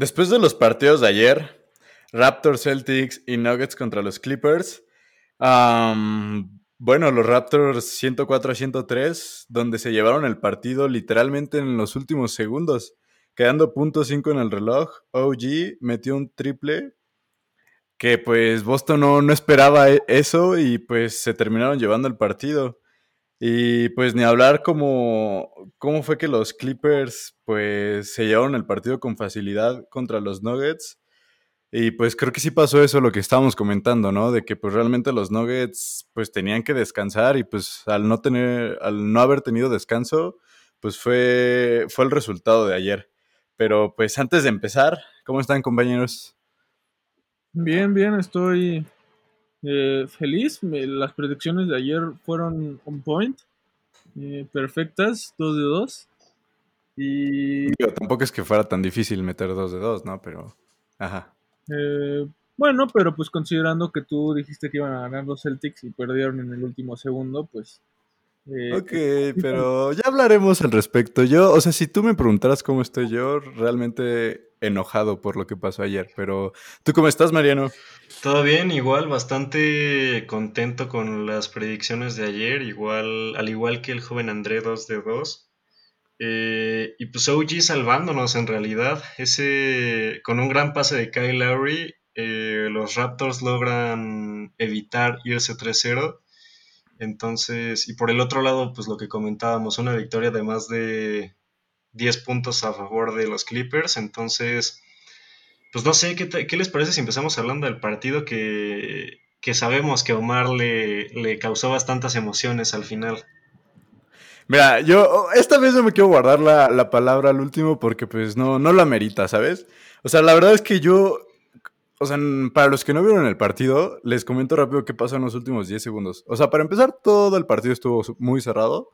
Después de los partidos de ayer, Raptors, Celtics y Nuggets contra los Clippers, bueno, los Raptors 104 a 103, donde se llevaron el partido literalmente en los últimos segundos, quedando punto 5 en el reloj. OG metió un triple que pues Boston no, no esperaba e-, eso y pues se terminaron llevando el partido. Y pues ni hablar como cómo fue que los Clippers pues se llevaron el partido con facilidad contra los Nuggets. Y pues creo que sí pasó eso lo que estábamos comentando, ¿no? De que pues realmente los Nuggets pues tenían que descansar y pues al no tener al no haber tenido descanso, pues fue fue el resultado de ayer. Pero pues antes de empezar, ¿cómo están compañeros? Bien, bien, estoy eh, feliz, las predicciones de ayer fueron on point, eh, perfectas, 2 de 2. Y... tampoco es que fuera tan difícil meter 2 de 2, ¿no? Pero, ajá. Eh, bueno, pero pues considerando que tú dijiste que iban a ganar los Celtics y perdieron en el último segundo, pues... ok, pero ya hablaremos al respecto. Yo, o sea, si tú me preguntaras cómo estoy yo, realmente enojado por lo que pasó ayer. Pero, ¿tú cómo estás, Mariano? Todo bien, igual, bastante contento con las predicciones de ayer, igual, al igual que el joven André 2 de 2. Eh, y pues OG salvándonos en realidad. Ese, con un gran pase de Kyle Lowry, eh, los Raptors logran evitar irse 3-0. Entonces, y por el otro lado, pues lo que comentábamos, una victoria de más de 10 puntos a favor de los Clippers. Entonces, pues no sé, ¿qué, les parece si empezamos hablando del partido que, sabemos que Omar le, le, causó bastantes emociones al final? Mira, yo esta vez no me quiero guardar la, palabra al último porque pues no, no la merita, ¿sabes? O sea, la verdad es que yo, o sea, para los que no vieron el partido, les comento rápido qué pasó en los últimos 10 segundos. O sea, para empezar, todo el partido estuvo muy cerrado.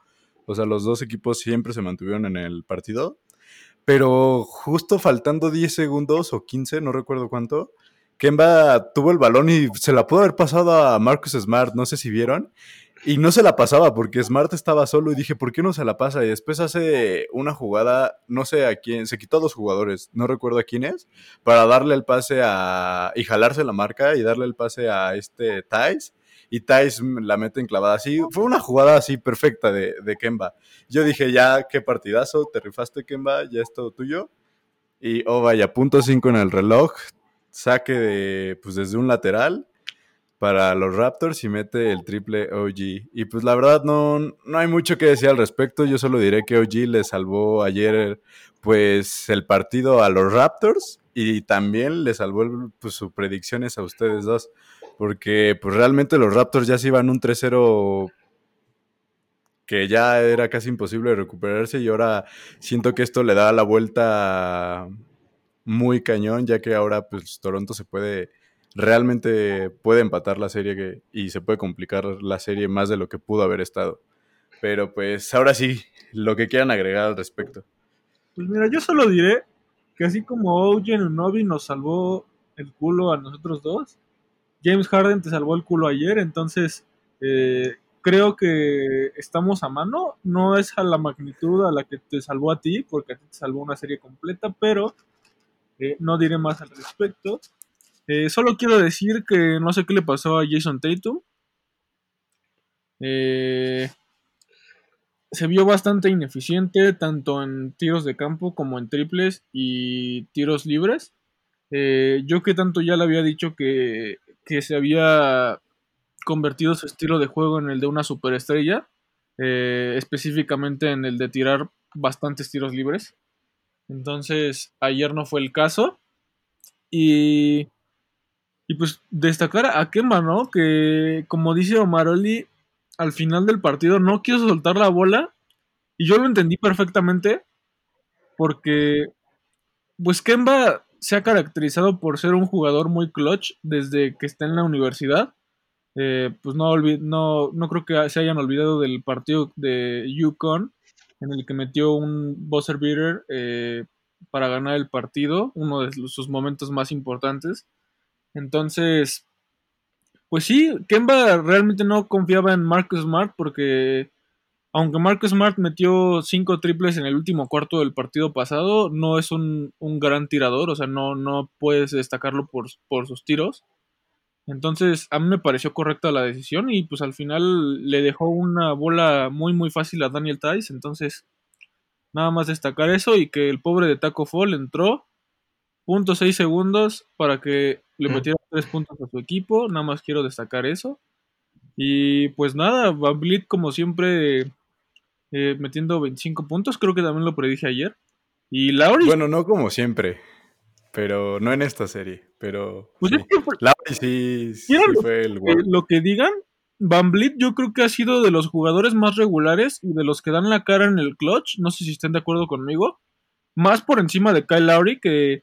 O sea, los dos equipos siempre se mantuvieron en el partido. Pero justo faltando 10 segundos o 15, no recuerdo cuánto, Kemba tuvo el balón y se la pudo haber pasado a Marcus Smart, no sé si vieron. Y no se la pasaba porque Smart estaba solo y dije, ¿por qué no se la pasa? Y después hace una jugada, no sé a quién, se quitó a dos jugadores, no recuerdo a quién es, para darle el pase a. y jalarse la marca y darle el pase a este Thais y Thais la mete enclavada así. Fue una jugada así perfecta de, de Kemba. Yo dije, ya, qué partidazo, te rifaste Kemba, ya es todo tuyo. Y, oh vaya, punto 5 en el reloj, saque de, pues desde un lateral para los Raptors y mete el triple OG. Y pues la verdad no, no hay mucho que decir al respecto, yo solo diré que OG le salvó ayer pues el partido a los Raptors y también le salvó pues, sus predicciones a ustedes dos porque pues realmente los Raptors ya se iban un 3-0 que ya era casi imposible recuperarse y ahora siento que esto le da la vuelta muy cañón, ya que ahora pues Toronto se puede realmente puede empatar la serie y se puede complicar la serie más de lo que pudo haber estado. Pero pues ahora sí, lo que quieran agregar al respecto. Pues mira, yo solo diré que así como Ojen Novi nos salvó el culo a nosotros dos, James Harden te salvó el culo ayer, entonces eh, creo que estamos a mano. No es a la magnitud a la que te salvó a ti, porque a ti te salvó una serie completa, pero eh, no diré más al respecto. Eh, solo quiero decir que no sé qué le pasó a Jason Tatum. se vio bastante ineficiente tanto en tiros de campo como en triples y tiros libres. yo que tanto ya le había dicho que que se había convertido su estilo de juego en el de una superestrella, eh, específicamente en el de tirar bastantes tiros libres. Entonces, ayer no fue el caso. Y, y pues destacar a Kemba, ¿no? Que como dice Omaroli, al final del partido no quiso soltar la bola. Y yo lo entendí perfectamente. Porque, pues Kemba se ha caracterizado por ser un jugador muy clutch desde que está en la universidad. Eh, pues no, no, no creo que se hayan olvidado del partido de Yukon en el que metió un buzzer beater eh, para ganar el partido, uno de sus momentos más importantes. Entonces, pues sí, Kemba realmente no confiaba en Marcus Smart porque aunque Marcus Smart metió cinco triples en el último cuarto del partido pasado, no es un, gran tirador, o sea, no, no puedes destacarlo por, por, sus tiros. Entonces, a mí me pareció correcta la decisión y pues al final le dejó una bola muy muy fácil a Daniel Tice, entonces nada más destacar eso y que el pobre de Taco Fall entró, punto seis segundos para que le metiera tres puntos a su equipo, nada más quiero destacar eso. Y pues nada, Van como siempre eh, metiendo 25 puntos, creo que también lo predije ayer. Y Lauri. Bueno, no como siempre, pero no en esta serie, pero. Pues sí. sí, fue el Lo que digan, Van Vliet yo creo que ha sido de los jugadores más regulares y de los que dan la cara en el clutch. No sé si estén de acuerdo conmigo. Más por encima de Kyle Lowry, que,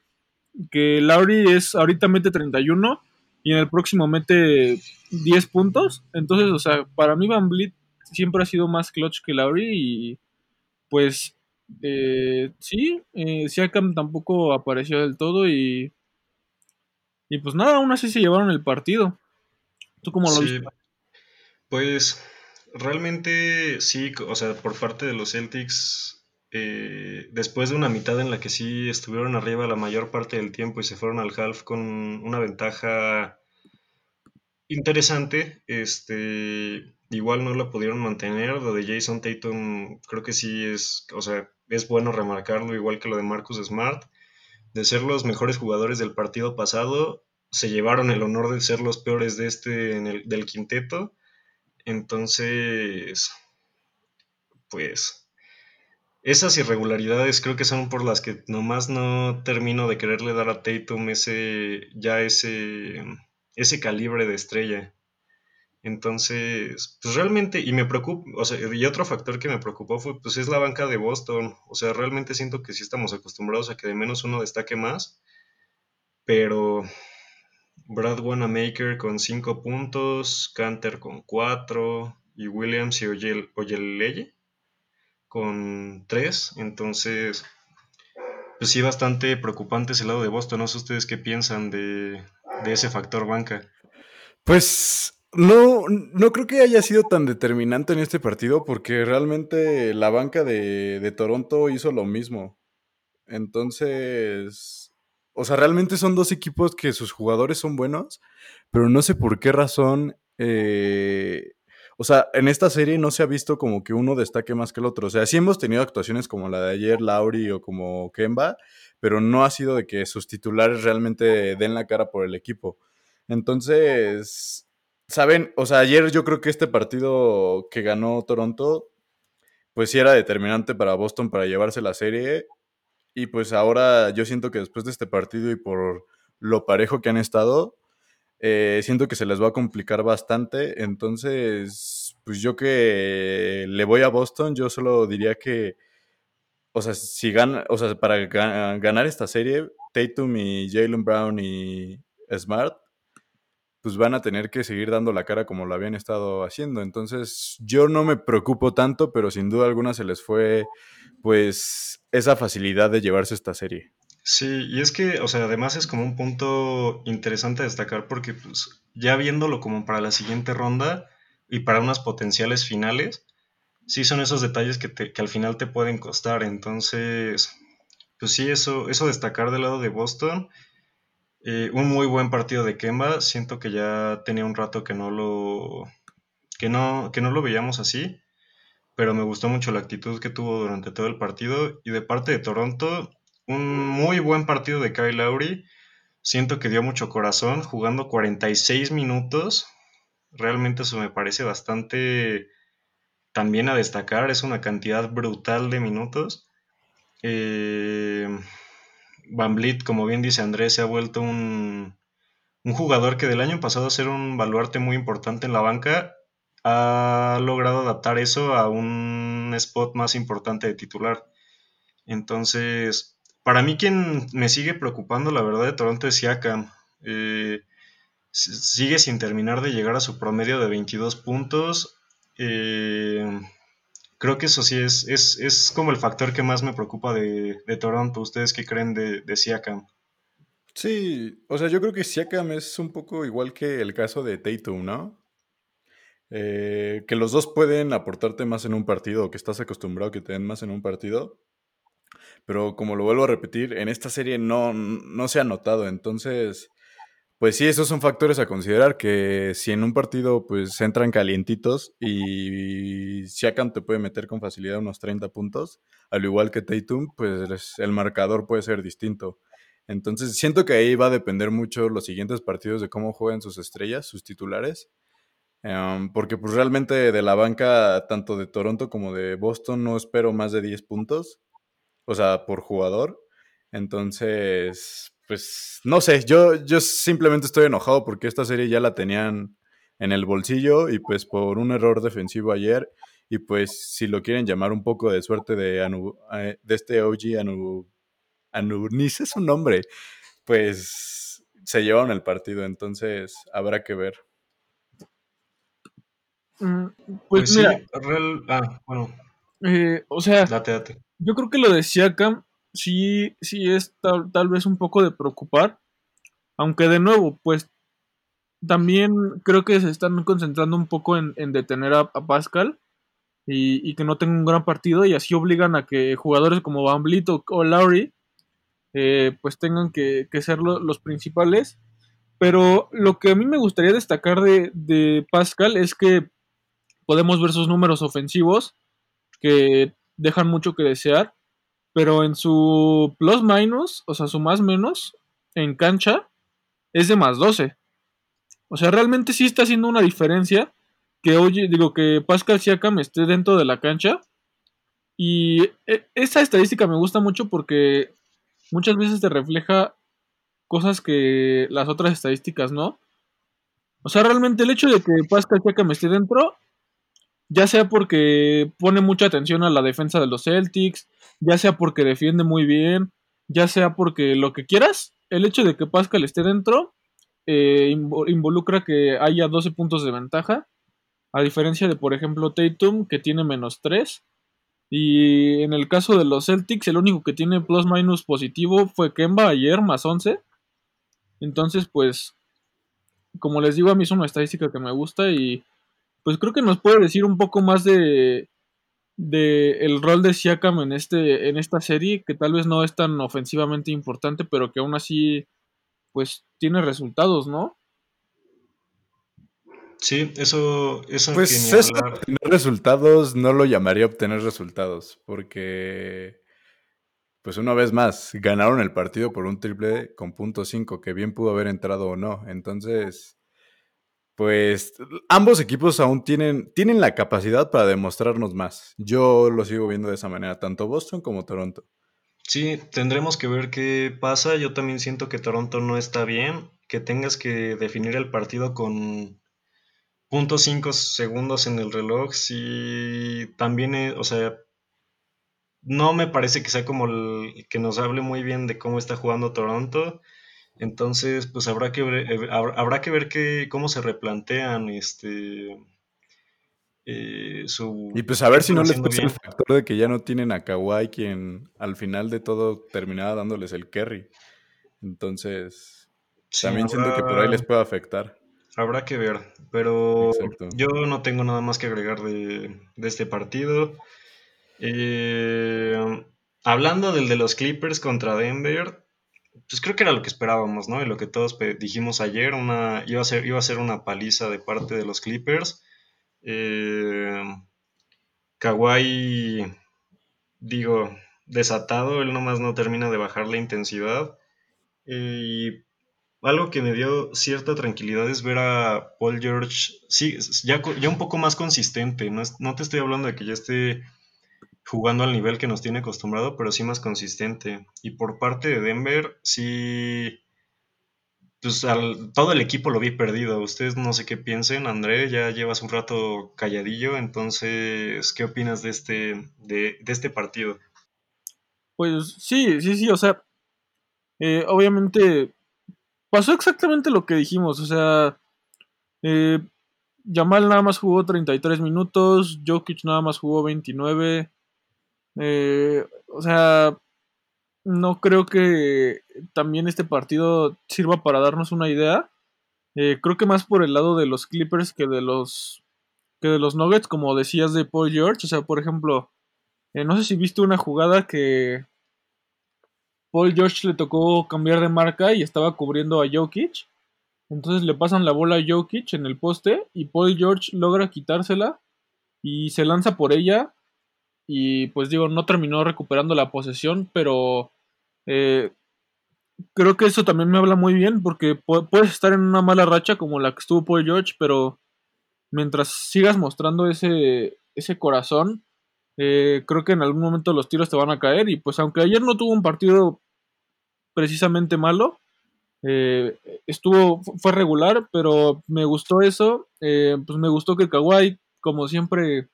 que Lowry es ahorita mete 31 y en el próximo mete 10 puntos. Entonces, o sea, para mí Van Vliet siempre ha sido más clutch que Lowry y pues eh, sí, eh, Siakam tampoco apareció del todo y y pues nada, aún así se llevaron el partido. ¿Tú cómo lo viste? Pues realmente sí, o sea, por parte de los Celtics, eh, después de una mitad en la que sí estuvieron arriba la mayor parte del tiempo y se fueron al half con una ventaja interesante, este, igual no la pudieron mantener. Lo de Jason Tatum creo que sí es, o sea, es bueno remarcarlo, igual que lo de Marcus Smart. De ser los mejores jugadores del partido pasado, se llevaron el honor de ser los peores de este en el, del quinteto. Entonces, pues esas irregularidades creo que son por las que nomás no termino de quererle dar a Tatum ese ya ese ese calibre de estrella. Entonces, pues realmente, y me preocupa, o sea, y otro factor que me preocupó fue, pues es la banca de Boston. O sea, realmente siento que sí estamos acostumbrados a que de menos uno destaque más. Pero Brad Wanamaker con 5 puntos, Canter con 4 y Williams y Oyeleye con 3. Entonces, pues sí, bastante preocupante ese lado de Boston. No sé ustedes qué piensan de, de ese factor banca. Pues no, no creo que haya sido tan determinante en este partido porque realmente la banca de, de, Toronto hizo lo mismo. Entonces, o sea, realmente son dos equipos que sus jugadores son buenos, pero no sé por qué razón, eh, o sea, en esta serie no se ha visto como que uno destaque más que el otro. O sea, sí hemos tenido actuaciones como la de ayer, Lauri o como Kemba, pero no ha sido de que sus titulares realmente den la cara por el equipo. Entonces, saben, o sea, ayer yo creo que este partido que ganó Toronto, pues sí era determinante para Boston para llevarse la serie. Y pues ahora yo siento que después de este partido y por lo parejo que han estado, eh, siento que se les va a complicar bastante. Entonces, pues yo que le voy a Boston, yo solo diría que o sea, si o sea, para ganar esta serie, Tatum y Jalen Brown y Smart, pues van a tener que seguir dando la cara como lo habían estado haciendo. Entonces, yo no me preocupo tanto, pero sin duda alguna se les fue, pues, esa facilidad de llevarse esta serie. Sí, y es que, o sea, además es como un punto interesante a destacar porque, pues, ya viéndolo como para la siguiente ronda y para unas potenciales finales, sí son esos detalles que, que, al final te pueden costar. Entonces, pues sí, eso, eso destacar del lado de Boston. Eh, un muy buen partido de Kemba. Siento que ya tenía un rato que no lo. que no, que no lo veíamos así. Pero me gustó mucho la actitud que tuvo durante todo el partido. Y de parte de Toronto, un muy buen partido de Kyle Lowry. Siento que dio mucho corazón, jugando 46 minutos. Realmente eso me parece bastante también a destacar, es una cantidad brutal de minutos. Eh, como bien dice Andrés, se ha vuelto un, un jugador que del año pasado a ser un baluarte muy importante en la banca, ha logrado adaptar eso a un spot más importante de titular. Entonces, para mí quien me sigue preocupando, la verdad, de Toronto es Siakam. Eh, sigue sin terminar de llegar a su promedio de 22 puntos. Eh, creo que eso sí es, es, como el factor que más me preocupa de, Toronto. ¿Ustedes qué creen de, Siakam? Sí, o sea, yo creo que Siakam es un poco igual que el caso de Tatum, ¿no? eh, que los dos pueden aportarte más en un partido, que estás acostumbrado a que te den más en un partido. Pero como lo vuelvo a repetir, en esta serie no, no se ha notado. Entonces, pues sí, esos son factores a considerar, que si en un partido pues entran calientitos y Siakam te puede meter con facilidad unos 30 puntos, al igual que Tatum, pues el marcador puede ser distinto. Entonces siento que ahí va a depender mucho los siguientes partidos de cómo juegan sus estrellas, sus titulares, em, porque pues realmente de la banca, tanto de Toronto como de Boston, no espero más de 10 puntos, o sea, por jugador. Entonces, pues no sé, yo, yo simplemente estoy enojado porque esta serie ya la tenían en el bolsillo y pues por un error defensivo ayer y pues si lo quieren llamar un poco de suerte de, eh, de este OG Anu, Anunis es un nombre, pues se llevaron el partido, entonces habrá que ver. Mm, pues, pues, mira, ah, bueno. Eh, o sea, yo creo que lo de Siakam sí, sí es tal, vez un poco de preocupar. Aunque de nuevo, pues también creo que se están concentrando un poco en, detener a, Pascal y, que no tenga un gran partido y así obligan a que jugadores como Vliet o, Lowry eh, pues tengan que, ser los principales. Pero lo que a mí me gustaría destacar de, de Pascal es que podemos ver sus números ofensivos que dejan mucho que desear pero en su plus minus, o sea, su más menos en cancha es de más 12. O sea, realmente sí está haciendo una diferencia que oye, digo que Pascal Siakam esté dentro de la cancha. Y e, esa estadística me gusta mucho porque muchas veces te refleja cosas que las otras estadísticas no. O sea, realmente el hecho de que Pascal Siakam esté dentro ya sea porque pone mucha atención a la defensa de los Celtics, ya sea porque defiende muy bien, ya sea porque lo que quieras, el hecho de que Pascal esté dentro eh, involucra que haya 12 puntos de ventaja, a diferencia de, por ejemplo, Tatum, que tiene menos 3. Y en el caso de los Celtics, el único que tiene plus minus positivo fue Kemba ayer, más 11. Entonces, pues, como les digo, a mí es una estadística que me gusta y pues creo que nos puede decir un poco más de, de el rol de Siakam en este en esta serie que tal vez no es tan ofensivamente importante pero que aún así pues tiene resultados no sí eso eso pues eso obtener resultados no lo llamaría obtener resultados porque pues una vez más ganaron el partido por un triple con punto 5 que bien pudo haber entrado o no. Entonces pues ambos equipos aún tienen, tienen la capacidad para demostrarnos más. Yo lo sigo viendo de esa manera, tanto Boston como Toronto. Sí, tendremos que ver qué pasa. Yo también siento que Toronto no está bien, que tengas que definir el partido con .5 segundos en el reloj. Sí, también, eh, o sea, no me parece que sea como el, que nos hable muy bien de cómo está jugando Toronto. Entonces, pues habrá que ver, eh, habrá que ver que, cómo se replantean este eh, su... Y pues a ver si no les pasa el factor de que ya no tienen a Kawhi quien al final de todo terminaba dándoles el carry. Entonces, también siento que por ahí les puede afectar. Habrá que ver, pero yo no tengo nada más que agregar de, este partido. Eh, hablando del de los Clippers contra Denver, pues creo que era lo que esperábamos, ¿no? Y lo que todos dijimos ayer, una, iba, a ser, iba a ser una paliza de parte de los Clippers. Eh, digo, desatado, él nomás no termina de bajar la intensidad. y algo que me dio cierta tranquilidad es ver a Paul George, sí, ya, ya un poco más consistente. No, no te estoy hablando de que ya esté jugando al nivel que nos tiene acostumbrado, pero sí más consistente. Y por parte de Denver, sí, pues todo el equipo lo vi perdido. Ustedes no sé qué piensen, André, ya llevas un rato calladillo, entonces, ¿qué opinas de este, de, este partido? Pues sí, sí, sí, o sea, eh, obviamente pasó exactamente lo que dijimos, o sea, eh, Yamal nada más jugó 33 minutos, Jokic nada más jugó 29, eh, o sea, no creo que también este partido sirva para darnos una idea. Eh, creo que más por el lado de los Clippers que de los que de los Nuggets, como decías de Paul George. O sea, por ejemplo, eh, no sé si viste una jugada que Paul George le tocó cambiar de marca y estaba cubriendo a Jokic. Entonces le pasan la bola a Jokic en el poste y Paul George logra quitársela y se lanza por ella. Y pues digo, no terminó recuperando la posesión, pero eh, creo que eso también me habla muy bien porque puedes estar en una mala racha como la que estuvo Paul George, pero mientras sigas mostrando ese, ese corazón, eh, creo que en algún momento los tiros te van a caer. Y pues aunque ayer no tuvo un partido precisamente malo, eh, estuvo, fue regular, pero me gustó eso. Pues me gustó que Kawhi, como siempre,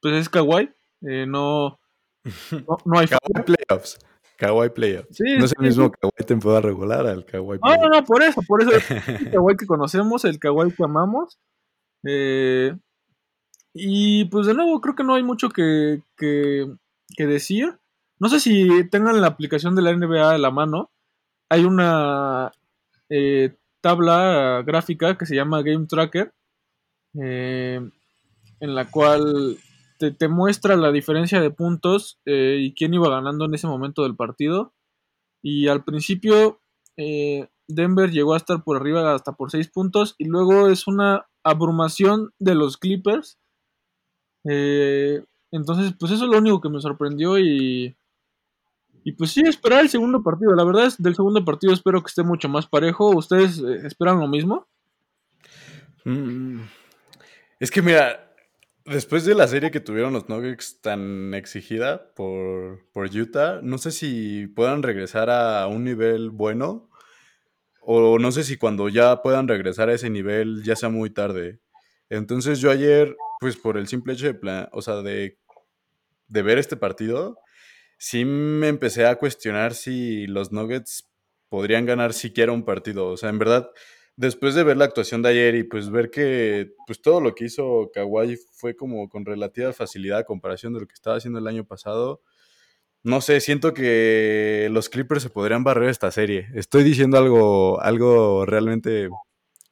pues es Kawhi. No, no, hay Kawhi playoffs. Kawhi playoffs. no es el mismo Kawhi temporada regular al Kawhi No, no, no, por eso, por eso el Kawhi que conocemos, el Kawhi que amamos. Eh, y pues de nuevo, creo que no hay mucho que, que, decir. No sé si tengan la aplicación de la NBA a la mano. Hay una eh, tabla gráfica que se llama Game Tracker, eh, en la cual te, muestra la diferencia de puntos eh, y quién iba ganando en ese momento del partido. Y al principio Denver llegó a estar por arriba hasta por 6 puntos y luego es una abrumación de los Clippers eh, entonces, pues eso es lo único que me sorprendió y, y pues sí, esperar el segundo partido. La verdad es del segundo partido espero que esté mucho más parejo. ¿Ustedes eh, esperan lo mismo? Mm, es que mira, después de la serie que tuvieron los Nuggets tan exigida por, por Utah, no sé si puedan regresar a un nivel bueno o no sé si cuando ya puedan regresar a ese nivel ya sea muy tarde. Entonces yo ayer pues por el simple hecho de, plan, o sea, de, de ver este partido, sí me empecé a cuestionar si los Nuggets podrían ganar siquiera un partido. O sea, en verdad, después de ver la actuación de ayer y pues ver que pues todo lo que hizo Kawhi fue como con relativa facilidad a comparación de lo que estaba haciendo el año pasado, no sé, siento que los Clippers se podrían barrer esta serie. Estoy diciendo algo, algo realmente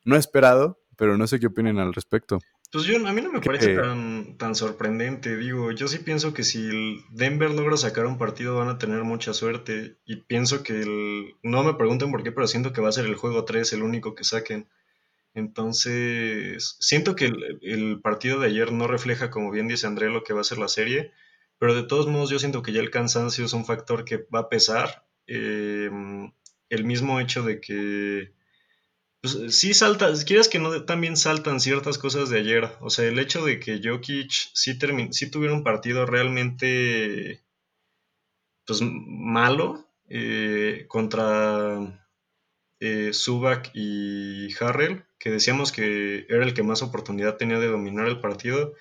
no esperado, pero no sé qué opinen al respecto. Pues yo, a mí no me parece tan, tan sorprendente. Digo, yo sí pienso que si el Denver logra sacar un partido van a tener mucha suerte. Y pienso que el. No me pregunten por qué, pero siento que va a ser el juego 3 el único que saquen. Entonces, siento que el, partido de ayer no refleja, como bien dice André, lo que va a ser la serie. Pero de todos modos, yo siento que ya el cansancio es un factor que va a pesar. Eh, el mismo hecho de que pues sí salta, quieres que no, también saltan ciertas cosas de ayer. O sea, el hecho de que Jokic sí, sí tuviera un partido realmente pues malo eh, contra eh, Subak y Harrell, que decíamos que era el que más oportunidad tenía de dominar el partido.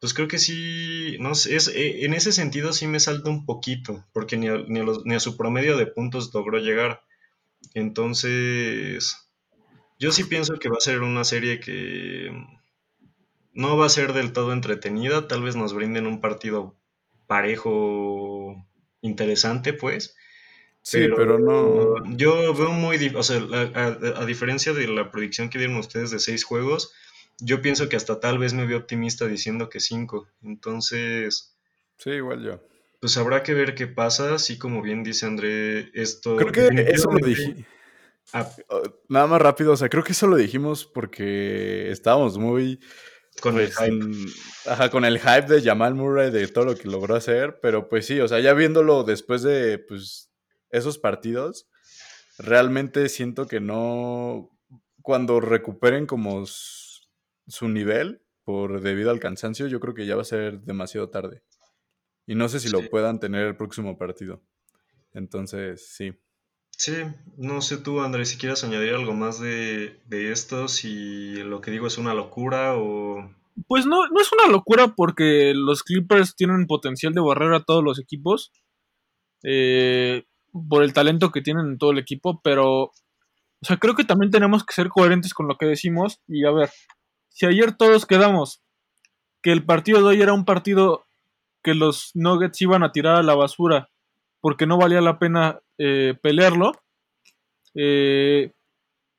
Pues creo que sí, no sé, es, eh, en ese sentido sí me salta un poquito, porque ni ni a su promedio de puntos logró llegar. Entonces, yo sí pienso que va a ser una serie que no va a ser del todo entretenida, tal vez nos brinden un partido parejo, interesante, pues. Sí, pero, no. Yo veo muy. O sea, a, diferencia de la predicción que dieron ustedes de seis juegos, yo pienso que hasta tal vez me veo optimista diciendo que cinco. Entonces. Sí, igual yo. Pues habrá que ver qué pasa. Así como bien dice André, esto. Creo que eso lo dije. Ah, nada más rápido, o sea, creo que eso lo dijimos porque estábamos muy... Con el pues, hype. Ajá, con el hype de Jamal Murray, de todo lo que logró hacer, pero pues sí, o sea, ya viéndolo después de pues, esos partidos, realmente siento que no, cuando recuperen como su nivel por debido al cansancio, yo creo que ya va a ser demasiado tarde. Y no sé si lo puedan tener el próximo partido. Entonces, sí. Sí, no sé tú, Andrés, si quieres añadir algo más de, esto, si lo que digo es una locura o... Pues no, no es una locura porque los Clippers tienen potencial de barrer a todos los equipos eh, por el talento que tienen en todo el equipo, pero o sea, creo que también tenemos que ser coherentes con lo que decimos y a ver, si ayer todos quedamos que el partido de hoy era un partido que los Nuggets iban a tirar a la basura porque no valía la pena eh, pelearlo. Eh,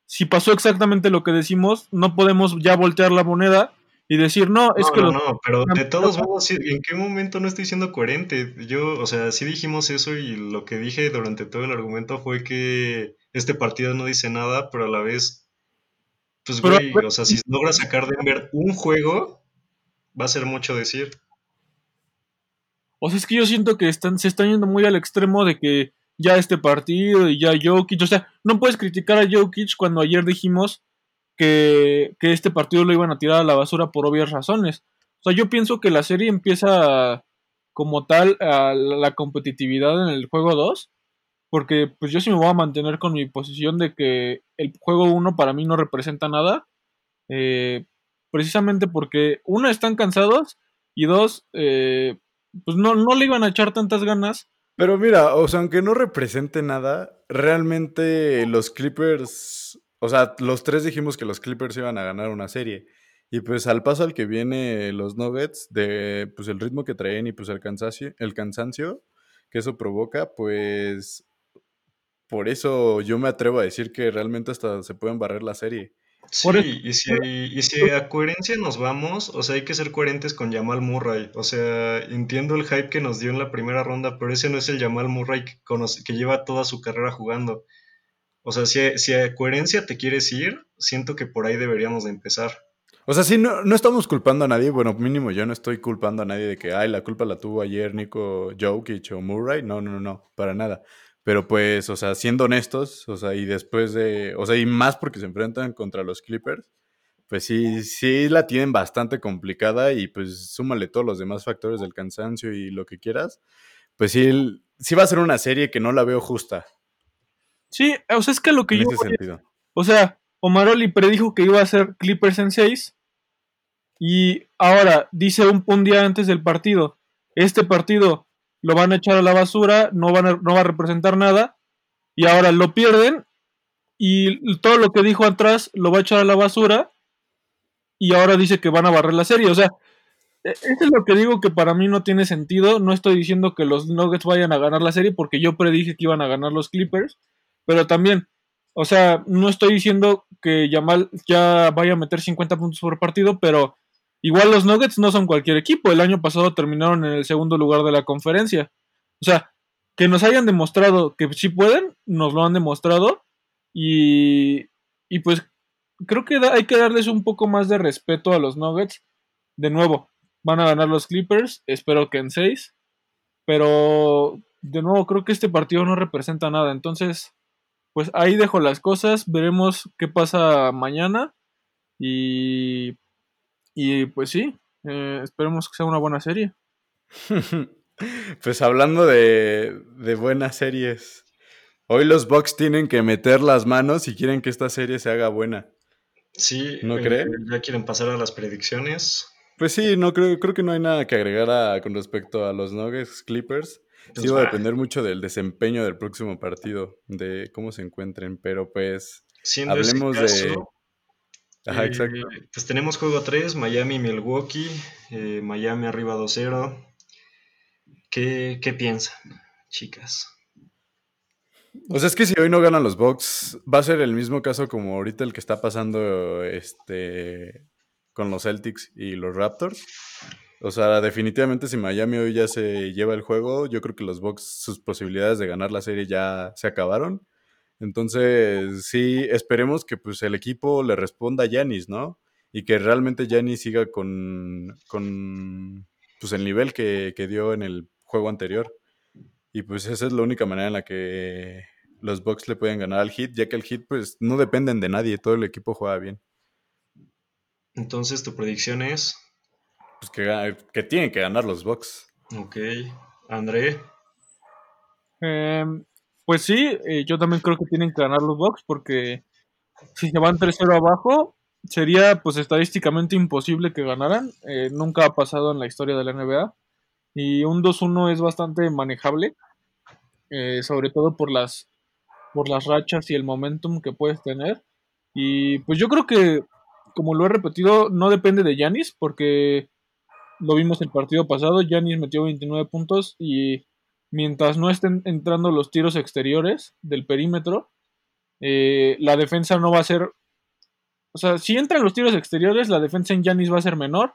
si pasó exactamente lo que decimos, no podemos ya voltear la moneda y decir, no, es no, que... No, no, pero de todos modos, ¿en qué momento no estoy siendo coherente? Yo, o sea, sí dijimos eso y lo que dije durante todo el argumento fue que este partido no dice nada, pero a la vez, pues, güey, o sea, si logra sacar Denver un juego, va a ser mucho decir. O sea, es que yo siento que están, se están yendo muy al extremo de que ya este partido y ya Jokic, o sea, no puedes criticar a Jokic cuando ayer dijimos que, este partido lo iban a tirar a la basura por obvias razones. O sea, yo pienso que la serie empieza como tal a la competitividad en el juego 2, porque pues yo sí me voy a mantener con mi posición de que el juego 1 para mí no representa nada, eh, precisamente porque uno están cansados y dos, eh, pues no, no le iban a echar tantas ganas. Pero mira, o sea, aunque no represente nada, realmente los Clippers o sea, los tres dijimos que los Clippers iban a ganar una serie. Y pues al paso al que viene los Nuggets, de pues el ritmo que traen y pues el cansancio, el cansancio que eso provoca, pues por eso yo me atrevo a decir que realmente hasta se pueden barrer la serie. Sí, y si, y si a coherencia nos vamos, o sea, hay que ser coherentes con Jamal Murray. O sea, entiendo el hype que nos dio en la primera ronda, pero ese no es el Jamal Murray que, que lleva toda su carrera jugando. O sea, si, a coherencia te quieres ir, siento que por ahí deberíamos de empezar. O sea, sí, no, no estamos culpando a nadie. Bueno, mínimo yo no estoy culpando a nadie de que, ay, la culpa la tuvo ayer Nico Jokic o Murray. No, no, no, para nada. Pero pues, o sea, siendo honestos, o sea, y después de, o sea, y más porque se enfrentan contra los Clippers, pues sí, sí la tienen bastante complicada y pues súmale todos los demás factores del cansancio y lo que quieras, pues sí, sí va a ser una serie que no la veo justa. Sí, o sea, es que lo que yo. O sea, Omaroli predijo que iba a ser Clippers en 6. Y ahora dice un, día antes del partido: Este partido lo van a echar a la basura, no, van no va a representar nada. Y ahora lo pierden. Y todo lo que dijo atrás lo va a echar a la basura. Y ahora dice que van a barrer la serie. O sea, e, eso es lo que digo que para mí no tiene sentido. No estoy diciendo que los Nuggets vayan a ganar la serie porque yo predije que iban a ganar los Clippers. Pero también, o sea, no estoy diciendo que Yamal ya vaya a meter 50 puntos por partido, pero igual los Nuggets no son cualquier equipo. El año pasado terminaron en el segundo lugar de la conferencia. O sea, que nos hayan demostrado que sí pueden, nos lo han demostrado. Y, y pues creo que hay que darles un poco más de respeto a los Nuggets. De nuevo, van a ganar los Clippers, espero que en 6. Pero de nuevo, creo que este partido no representa nada. Entonces, pues ahí dejo las cosas, veremos qué pasa mañana y, y pues sí, eh, esperemos que sea una buena serie. pues hablando de, de buenas series, hoy los Bucks tienen que meter las manos si quieren que esta serie se haga buena. Sí, ¿no eh, creen? Ya quieren pasar a las predicciones. Pues sí, no creo, creo que no hay nada que agregar con respecto a los Nuggets Clippers. Sí, va a depender mucho del desempeño del próximo partido, de cómo se encuentren, pero pues hablemos de... Ajá, exacto. Eh, pues tenemos juego 3, Miami-Milwaukee, eh, Miami arriba 2-0. ¿Qué, ¿Qué piensan, chicas? O sea, es que si hoy no ganan los Bucks, va a ser el mismo caso como ahorita el que está pasando este, con los Celtics y los Raptors. O sea, definitivamente si Miami hoy ya se lleva el juego, yo creo que los Bucks, sus posibilidades de ganar la serie ya se acabaron. Entonces, sí, esperemos que pues el equipo le responda a Yanis, ¿no? Y que realmente Yanis siga con, con pues, el nivel que, que dio en el juego anterior. Y pues esa es la única manera en la que los Bucks le pueden ganar al Hit, ya que el Hit pues no dependen de nadie, todo el equipo juega bien. Entonces, ¿tu predicción es? pues que, que tienen que ganar los Bucks. Ok. André. Em, pues sí, eh, yo también creo que tienen que ganar los Bucks porque si se van 3-0 abajo, sería pues estadísticamente imposible que ganaran. Eh, nunca ha pasado en la historia de la NBA. Y un 2-1 es bastante manejable, eh, sobre todo por las, por las rachas y el momentum que puedes tener. Y pues yo creo que, como lo he repetido, no depende de Yanis, porque lo vimos el partido pasado, Yanis metió 29 puntos y mientras no estén entrando los tiros exteriores del perímetro, eh, la defensa no va a ser o sea, si entran los tiros exteriores, la defensa en Yanis va a ser menor.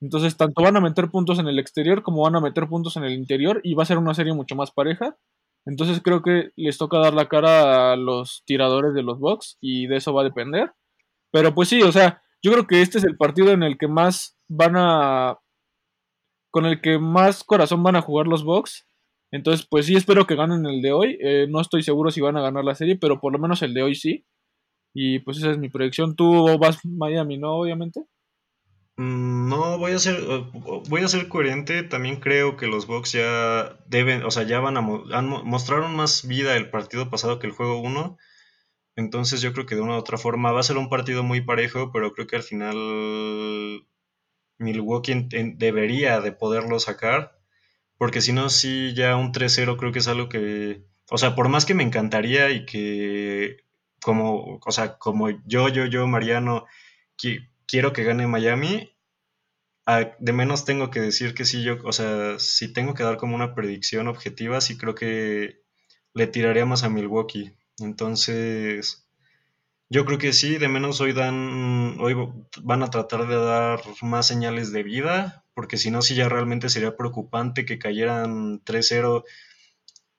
Entonces, tanto van a meter puntos en el exterior como van a meter puntos en el interior y va a ser una serie mucho más pareja. Entonces, creo que les toca dar la cara a los tiradores de los Bucks y de eso va a depender. Pero pues sí, o sea, yo creo que este es el partido en el que más van a con el que más corazón van a jugar los Bucks. Entonces, pues sí, espero que ganen el de hoy. Eh, no estoy seguro si van a ganar la serie, pero por lo menos el de hoy sí. Y pues esa es mi predicción. ¿Tú vas Miami, no? Obviamente. Mm, no, voy a ser, voy a ser coherente. También creo que los Bucks ya deben, o sea, ya van a mostraron más vida el partido pasado que el juego 1. Entonces yo creo que de una u otra forma va a ser un partido muy parejo, pero creo que al final Milwaukee debería de poderlo sacar, porque si no, sí, ya un 3-0 creo que es algo que, o sea, por más que me encantaría y que como, o sea, como yo, yo, yo, Mariano, quiero que gane Miami, de menos tengo que decir que sí, yo, o sea, si tengo que dar como una predicción objetiva, sí creo que le tiraría más a Milwaukee. Entonces, yo creo que sí, de menos hoy dan, hoy van a tratar de dar más señales de vida, porque si no, sí ya realmente sería preocupante que cayeran 3-0.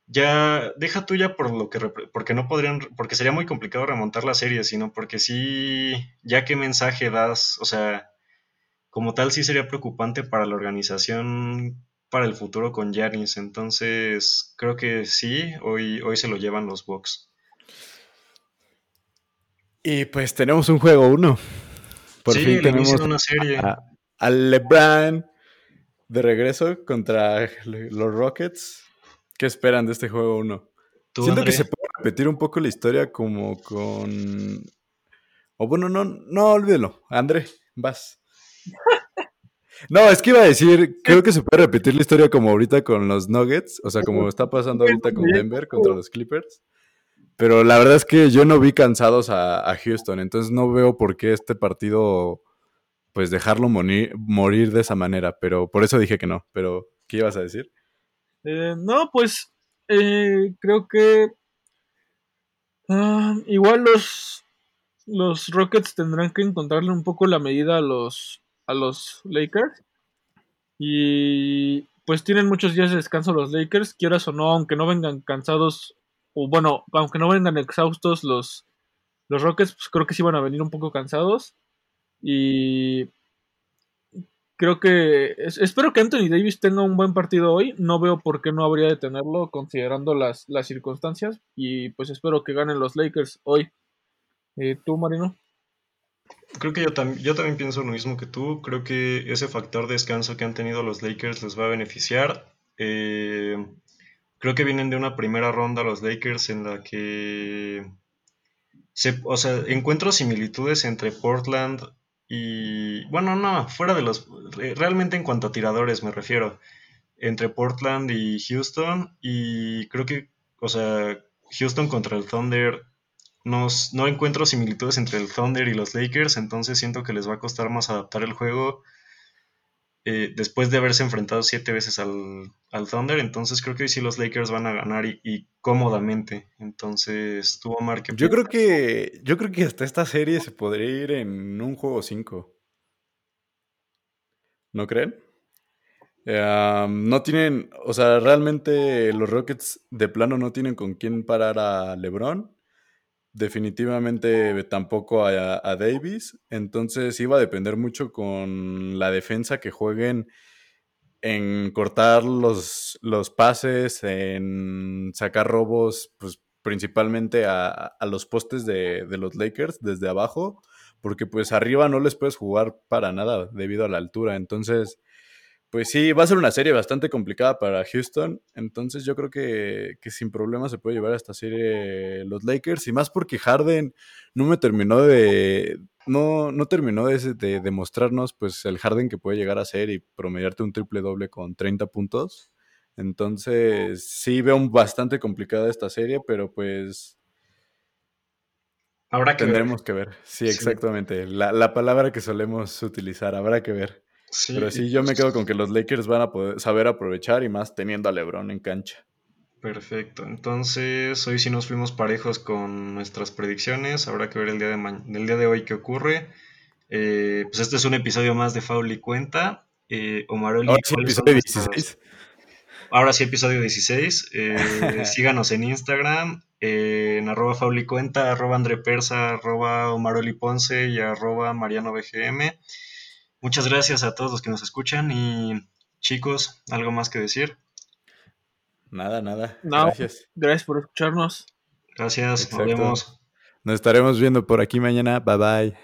Ya, deja tuya por lo que, porque no podrían, porque sería muy complicado remontar la serie, sino porque sí, ya qué mensaje das, o sea, como tal sí sería preocupante para la organización, para el futuro con Janis, entonces creo que sí, hoy, hoy se lo llevan los Bucks. Y pues tenemos un juego uno. Por fin tenemos una serie. A, LeBron de regreso contra los Rockets. ¿Qué esperan de este juego uno? Siento que se puede repetir un poco la historia como con. O bueno, no, no olvídelo. André, vas. No, es que iba a decir, creo que se puede repetir la historia como ahorita con los Nuggets, o sea, como está pasando ahorita con Denver contra los Clippers. Pero la verdad es que yo no vi cansados a, Houston, entonces no veo por qué este partido, pues dejarlo morir, de esa manera. Pero por eso dije que no. Pero, ¿qué ibas a decir? Eh, no, pues eh, creo que ah, igual los, los Rockets tendrán que encontrarle un poco la medida a los, a los Lakers. Y pues tienen muchos días de descanso los Lakers, quieras o no, aunque no vengan cansados o bueno, aunque no vengan exhaustos los, los Rockets, pues creo que sí van a venir un poco cansados. Y creo que espero que Anthony Davis tenga un buen partido hoy. No veo por qué no habría de tenerlo considerando las, las circunstancias. Y pues espero que ganen los Lakers hoy. Eh, ¿Tú, Marino? Creo que yo, yo también pienso lo mismo que tú. Creo que ese factor de descanso que han tenido los Lakers les va a beneficiar. Eh, creo que vienen de una primera ronda los Lakers en la que se, o sea, encuentro similitudes entre Portland y bueno, no, fuera de los realmente en cuanto a tiradores me refiero, entre Portland y Houston y creo que, o sea, Houston contra el Thunder nos, no encuentro similitudes entre el Thunder y los Lakers, entonces siento que les va a costar más adaptar el juego eh, después de haberse enfrentado siete veces al, Thunder, entonces creo que hoy sí los Lakers van a ganar y, cómodamente. Entonces, tuvo marca. Yo creo que yo creo que hasta esta serie se podría ir en un juego 5. ¿No creen? No tienen, o sea, realmente los Rockets de plano no tienen con quién parar a LeBron definitivamente tampoco a, Davis. Entonces iba a depender mucho con la defensa que jueguen en cortar los, los pases, en sacar robos, pues principalmente a, los postes de, de, los Lakers desde abajo, porque pues arriba no les puedes jugar para nada debido a la altura. Entonces pues sí, va a ser una serie bastante complicada para Houston. Entonces yo creo que, sin problema se puede llevar a esta serie los Lakers. Y más porque Harden no me terminó de. No, no terminó de, de demostrarnos pues el Harden que puede llegar a ser y promediarte un triple doble con 30 puntos. Entonces, sí veo bastante complicada esta serie, pero pues. Habrá que Tendremos que ver. Sí, exactamente. La, la palabra que solemos utilizar, habrá que ver. Pero sí, yo me quedo con que los Lakers van a poder saber aprovechar y más teniendo a LeBron en cancha. Perfecto. Entonces, hoy sí nos fuimos parejos con nuestras predicciones. Habrá que ver el día de, el día de hoy qué ocurre. Eh, pues este es un episodio más de Faul y Cuenta. Eh, Omaroli, Ahora sí, episodio 16. Ahora sí, episodio 16. Eh, síganos en Instagram, eh, en arroba Faul y Cuenta, arroba André Persa, arroba Omaroli Ponce y arroba Mariano BGM. Muchas gracias a todos los que nos escuchan y chicos, ¿algo más que decir? Nada, nada. No, Gracias. Gracias por escucharnos. Gracias, Exacto. nos vemos. Nos estaremos viendo por aquí mañana. Bye bye.